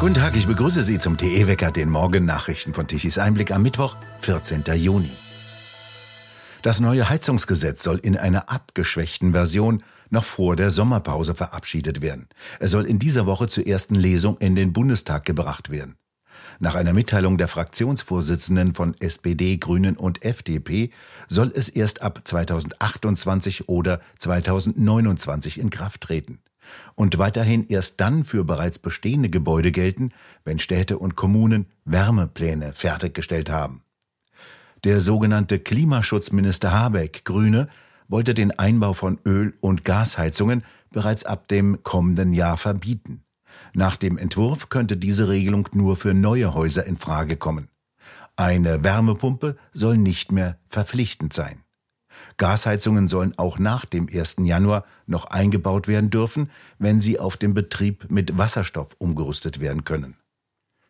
Guten Tag, ich begrüße Sie zum TE-Wecker, den Morgennachrichten von Tichys Einblick am Mittwoch, 14. Juni. Das neue Heizungsgesetz soll in einer abgeschwächten Version noch vor der Sommerpause verabschiedet werden. Es soll in dieser Woche zur ersten Lesung in den Bundestag gebracht werden. Nach einer Mitteilung der Fraktionsvorsitzenden von SPD, Grünen und FDP soll es erst ab 2028 oder 2029 in Kraft treten und weiterhin erst dann für bereits bestehende Gebäude gelten, wenn Städte und Kommunen Wärmepläne fertiggestellt haben. Der sogenannte Klimaschutzminister Habeck, Grüne, wollte den Einbau von Öl- und Gasheizungen bereits ab dem kommenden Jahr verbieten. Nach dem Entwurf könnte diese Regelung nur für neue Häuser in Frage kommen. Eine Wärmepumpe soll nicht mehr verpflichtend sein. Gasheizungen sollen auch nach dem 1. Januar noch eingebaut werden dürfen, wenn sie auf dem Betrieb mit Wasserstoff umgerüstet werden können.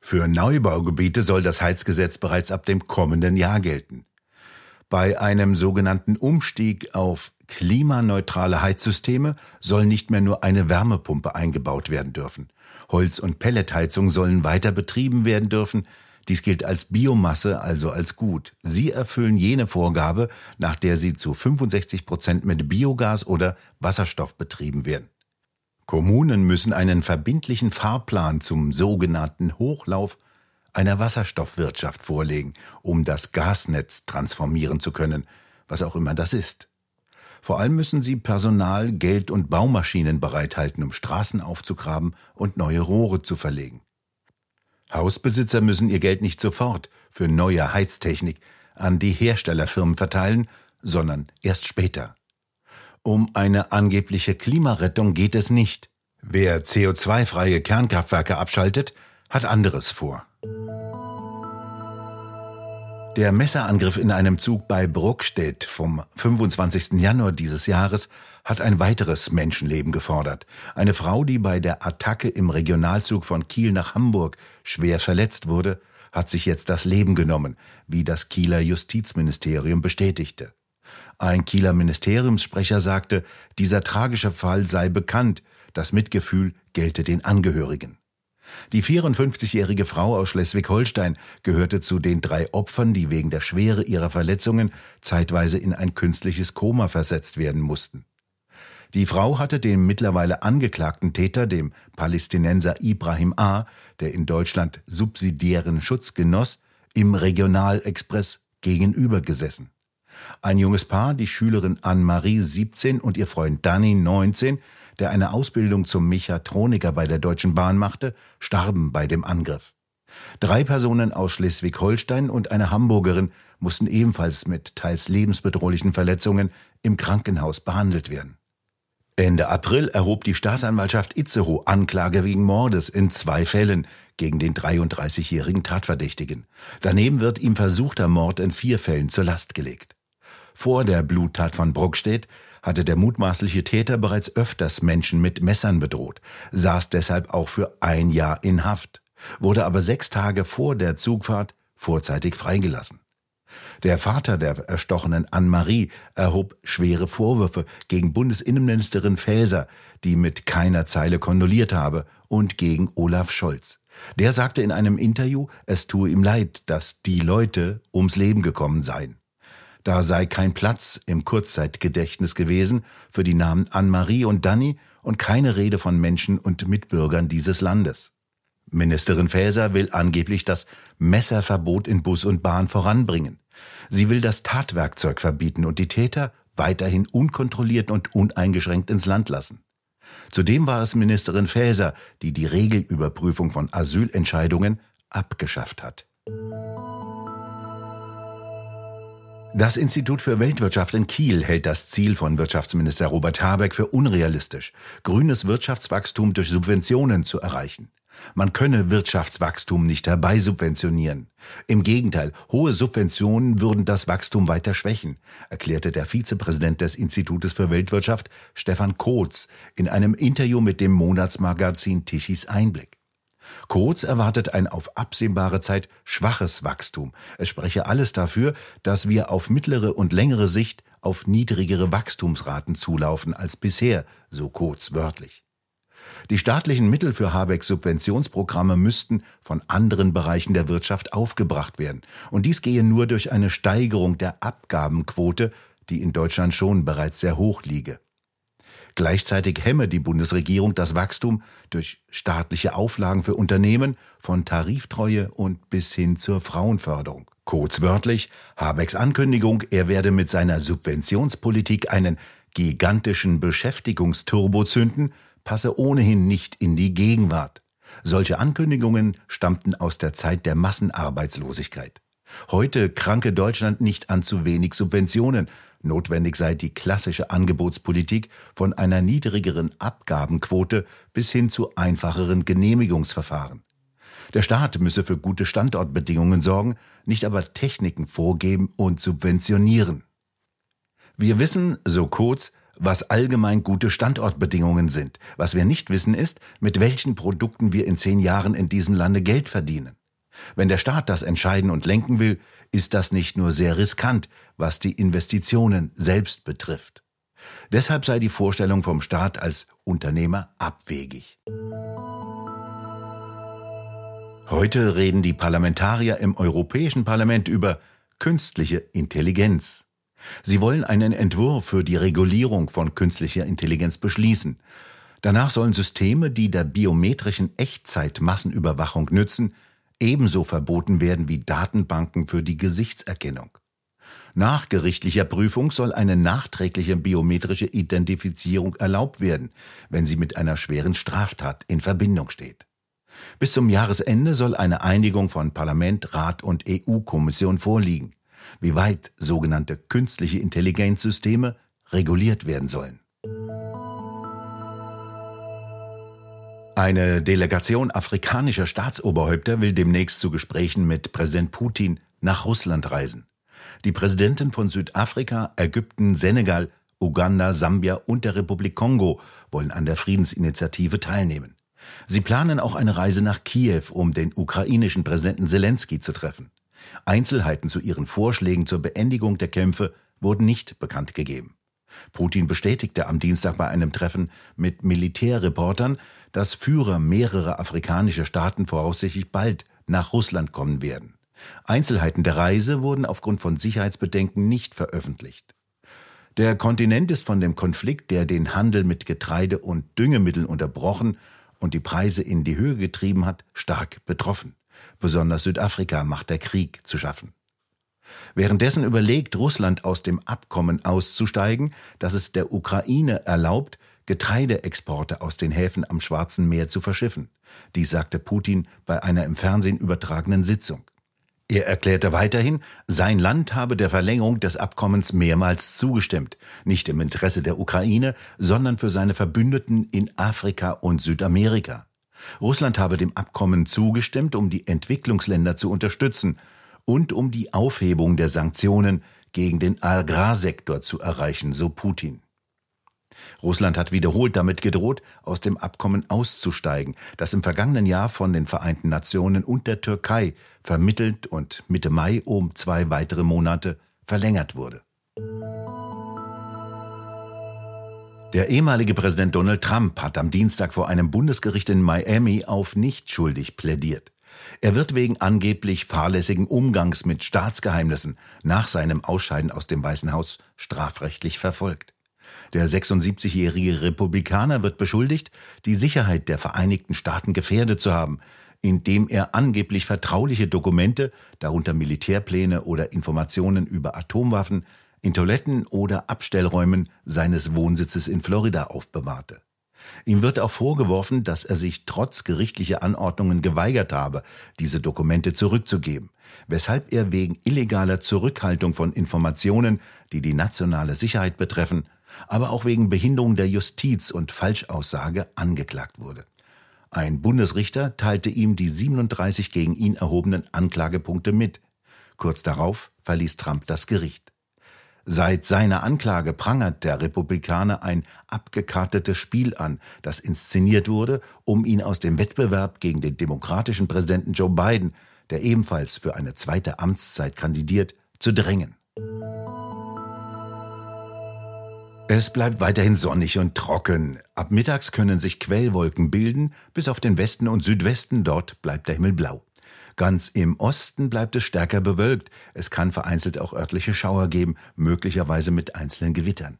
Für Neubaugebiete soll das Heizgesetz bereits ab dem kommenden Jahr gelten. Bei einem sogenannten Umstieg auf klimaneutrale Heizsysteme soll nicht mehr nur eine Wärmepumpe eingebaut werden dürfen. Holz- und Pelletheizung sollen weiter betrieben werden dürfen, dies gilt als Biomasse, also als gut. Sie erfüllen jene Vorgabe, nach der sie zu 65 Prozent mit Biogas oder Wasserstoff betrieben werden. Kommunen müssen einen verbindlichen Fahrplan zum sogenannten Hochlauf einer Wasserstoffwirtschaft vorlegen, um das Gasnetz transformieren zu können, was auch immer das ist. Vor allem müssen sie Personal, Geld und Baumaschinen bereithalten, um Straßen aufzugraben und neue Rohre zu verlegen. Hausbesitzer müssen ihr Geld nicht sofort für neue Heiztechnik an die Herstellerfirmen verteilen, sondern erst später. Um eine angebliche Klimarettung geht es nicht. Wer CO2-freie Kernkraftwerke abschaltet, hat anderes vor. Der Messerangriff in einem Zug bei Bruckstedt vom 25. Januar dieses Jahres hat ein weiteres Menschenleben gefordert. Eine Frau, die bei der Attacke im Regionalzug von Kiel nach Hamburg schwer verletzt wurde, hat sich jetzt das Leben genommen, wie das Kieler Justizministerium bestätigte. Ein Kieler Ministeriumssprecher sagte, dieser tragische Fall sei bekannt, das Mitgefühl gelte den Angehörigen. Die 54-jährige Frau aus Schleswig-Holstein gehörte zu den drei Opfern, die wegen der Schwere ihrer Verletzungen zeitweise in ein künstliches Koma versetzt werden mussten. Die Frau hatte dem mittlerweile angeklagten Täter, dem Palästinenser Ibrahim A., der in Deutschland subsidiären Schutz genoss, im Regionalexpress gegenüber gesessen. Ein junges Paar, die Schülerin Anne-Marie 17 und ihr Freund Danny 19, der eine Ausbildung zum Mechatroniker bei der Deutschen Bahn machte, starben bei dem Angriff. Drei Personen aus Schleswig-Holstein und eine Hamburgerin mussten ebenfalls mit teils lebensbedrohlichen Verletzungen im Krankenhaus behandelt werden. Ende April erhob die Staatsanwaltschaft Itzehoe Anklage wegen Mordes in zwei Fällen gegen den 33-jährigen Tatverdächtigen. Daneben wird ihm versuchter Mord in vier Fällen zur Last gelegt. Vor der Bluttat von Bruckstedt hatte der mutmaßliche Täter bereits öfters Menschen mit Messern bedroht, saß deshalb auch für ein Jahr in Haft, wurde aber sechs Tage vor der Zugfahrt vorzeitig freigelassen. Der Vater der erstochenen Anne-Marie erhob schwere Vorwürfe gegen Bundesinnenministerin Faeser, die mit keiner Zeile kondoliert habe, und gegen Olaf Scholz. Der sagte in einem Interview, es tue ihm leid, dass die Leute ums Leben gekommen seien. Da sei kein Platz im Kurzzeitgedächtnis gewesen für die Namen Anne-Marie und Danny und keine Rede von Menschen und Mitbürgern dieses Landes. Ministerin Faeser will angeblich das Messerverbot in Bus und Bahn voranbringen. Sie will das Tatwerkzeug verbieten und die Täter weiterhin unkontrolliert und uneingeschränkt ins Land lassen. Zudem war es Ministerin Faeser, die die Regelüberprüfung von Asylentscheidungen abgeschafft hat. Das Institut für Weltwirtschaft in Kiel hält das Ziel von Wirtschaftsminister Robert Habeck für unrealistisch, grünes Wirtschaftswachstum durch Subventionen zu erreichen. Man könne Wirtschaftswachstum nicht herbeisubventionieren. Im Gegenteil, hohe Subventionen würden das Wachstum weiter schwächen, erklärte der Vizepräsident des Institutes für Weltwirtschaft, Stefan Kotz, in einem Interview mit dem Monatsmagazin Tichys Einblick. Kurz erwartet ein auf absehbare Zeit schwaches Wachstum. Es spreche alles dafür, dass wir auf mittlere und längere Sicht auf niedrigere Wachstumsraten zulaufen als bisher, so Kurz wörtlich. Die staatlichen Mittel für Habecks Subventionsprogramme müssten von anderen Bereichen der Wirtschaft aufgebracht werden. Und dies gehe nur durch eine Steigerung der Abgabenquote, die in Deutschland schon bereits sehr hoch liege. Gleichzeitig hemme die Bundesregierung das Wachstum durch staatliche Auflagen für Unternehmen von Tariftreue und bis hin zur Frauenförderung. Kurzwörtlich Habecks Ankündigung, er werde mit seiner Subventionspolitik einen gigantischen Beschäftigungsturbo zünden, passe ohnehin nicht in die Gegenwart. Solche Ankündigungen stammten aus der Zeit der Massenarbeitslosigkeit. Heute kranke Deutschland nicht an zu wenig Subventionen, Notwendig sei die klassische Angebotspolitik von einer niedrigeren Abgabenquote bis hin zu einfacheren Genehmigungsverfahren. Der Staat müsse für gute Standortbedingungen sorgen, nicht aber Techniken vorgeben und subventionieren. Wir wissen, so kurz, was allgemein gute Standortbedingungen sind. Was wir nicht wissen ist, mit welchen Produkten wir in zehn Jahren in diesem Lande Geld verdienen. Wenn der Staat das entscheiden und lenken will, ist das nicht nur sehr riskant, was die Investitionen selbst betrifft. Deshalb sei die Vorstellung vom Staat als Unternehmer abwegig. Heute reden die Parlamentarier im Europäischen Parlament über künstliche Intelligenz. Sie wollen einen Entwurf für die Regulierung von künstlicher Intelligenz beschließen. Danach sollen Systeme, die der biometrischen Echtzeitmassenüberwachung nützen, ebenso verboten werden wie Datenbanken für die Gesichtserkennung. Nach gerichtlicher Prüfung soll eine nachträgliche biometrische Identifizierung erlaubt werden, wenn sie mit einer schweren Straftat in Verbindung steht. Bis zum Jahresende soll eine Einigung von Parlament, Rat und EU-Kommission vorliegen, wie weit sogenannte künstliche Intelligenzsysteme reguliert werden sollen. Eine Delegation afrikanischer Staatsoberhäupter will demnächst zu Gesprächen mit Präsident Putin nach Russland reisen. Die Präsidenten von Südafrika, Ägypten, Senegal, Uganda, Sambia und der Republik Kongo wollen an der Friedensinitiative teilnehmen. Sie planen auch eine Reise nach Kiew, um den ukrainischen Präsidenten Zelensky zu treffen. Einzelheiten zu ihren Vorschlägen zur Beendigung der Kämpfe wurden nicht bekannt gegeben. Putin bestätigte am Dienstag bei einem Treffen mit Militärreportern, dass Führer mehrerer afrikanischer Staaten voraussichtlich bald nach Russland kommen werden. Einzelheiten der Reise wurden aufgrund von Sicherheitsbedenken nicht veröffentlicht. Der Kontinent ist von dem Konflikt, der den Handel mit Getreide und Düngemitteln unterbrochen und die Preise in die Höhe getrieben hat, stark betroffen. Besonders Südafrika macht der Krieg zu schaffen. Währenddessen überlegt Russland aus dem Abkommen auszusteigen, das es der Ukraine erlaubt, Getreideexporte aus den Häfen am Schwarzen Meer zu verschiffen. Dies sagte Putin bei einer im Fernsehen übertragenen Sitzung. Er erklärte weiterhin, sein Land habe der Verlängerung des Abkommens mehrmals zugestimmt, nicht im Interesse der Ukraine, sondern für seine Verbündeten in Afrika und Südamerika. Russland habe dem Abkommen zugestimmt, um die Entwicklungsländer zu unterstützen und um die Aufhebung der Sanktionen gegen den Agrarsektor zu erreichen, so Putin. Russland hat wiederholt damit gedroht, aus dem Abkommen auszusteigen, das im vergangenen Jahr von den Vereinten Nationen und der Türkei vermittelt und Mitte Mai um zwei weitere Monate verlängert wurde. Der ehemalige Präsident Donald Trump hat am Dienstag vor einem Bundesgericht in Miami auf nicht schuldig plädiert. Er wird wegen angeblich fahrlässigen Umgangs mit Staatsgeheimnissen nach seinem Ausscheiden aus dem Weißen Haus strafrechtlich verfolgt. Der 76-jährige Republikaner wird beschuldigt, die Sicherheit der Vereinigten Staaten gefährdet zu haben, indem er angeblich vertrauliche Dokumente, darunter Militärpläne oder Informationen über Atomwaffen, in Toiletten oder Abstellräumen seines Wohnsitzes in Florida aufbewahrte. Ihm wird auch vorgeworfen, dass er sich trotz gerichtlicher Anordnungen geweigert habe, diese Dokumente zurückzugeben, weshalb er wegen illegaler Zurückhaltung von Informationen, die die nationale Sicherheit betreffen, aber auch wegen Behinderung der Justiz und Falschaussage angeklagt wurde. Ein Bundesrichter teilte ihm die 37 gegen ihn erhobenen Anklagepunkte mit. Kurz darauf verließ Trump das Gericht. Seit seiner Anklage prangert der Republikaner ein abgekartetes Spiel an, das inszeniert wurde, um ihn aus dem Wettbewerb gegen den demokratischen Präsidenten Joe Biden, der ebenfalls für eine zweite Amtszeit kandidiert, zu drängen. Es bleibt weiterhin sonnig und trocken. Ab mittags können sich Quellwolken bilden, bis auf den Westen und Südwesten dort bleibt der Himmel blau. Ganz im Osten bleibt es stärker bewölkt. Es kann vereinzelt auch örtliche Schauer geben, möglicherweise mit einzelnen Gewittern.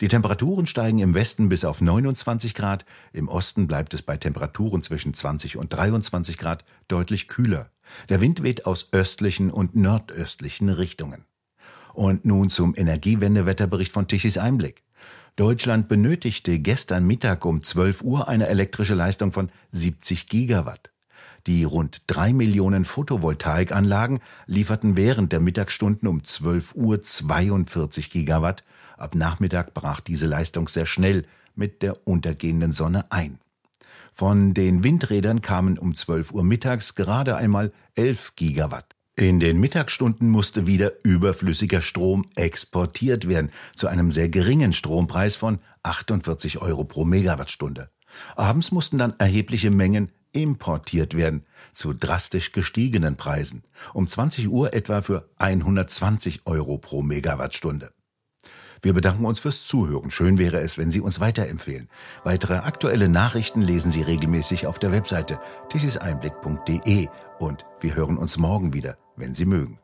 Die Temperaturen steigen im Westen bis auf 29 Grad, im Osten bleibt es bei Temperaturen zwischen 20 und 23 Grad deutlich kühler. Der Wind weht aus östlichen und nordöstlichen Richtungen. Und nun zum Energiewendewetterbericht von Tichys Einblick. Deutschland benötigte gestern Mittag um 12 Uhr eine elektrische Leistung von 70 Gigawatt. Die rund drei Millionen Photovoltaikanlagen lieferten während der Mittagsstunden um 12 Uhr 42 Gigawatt. Ab Nachmittag brach diese Leistung sehr schnell mit der untergehenden Sonne ein. Von den Windrädern kamen um 12 Uhr mittags gerade einmal 11 Gigawatt. In den Mittagsstunden musste wieder überflüssiger Strom exportiert werden, zu einem sehr geringen Strompreis von 48 Euro pro Megawattstunde. Abends mussten dann erhebliche Mengen importiert werden, zu drastisch gestiegenen Preisen, um 20 Uhr etwa für 120 Euro pro Megawattstunde. Wir bedanken uns fürs Zuhören. Schön wäre es, wenn Sie uns weiterempfehlen. Weitere aktuelle Nachrichten lesen Sie regelmäßig auf der Webseite tischiseinblick.de und wir hören uns morgen wieder wenn Sie mögen.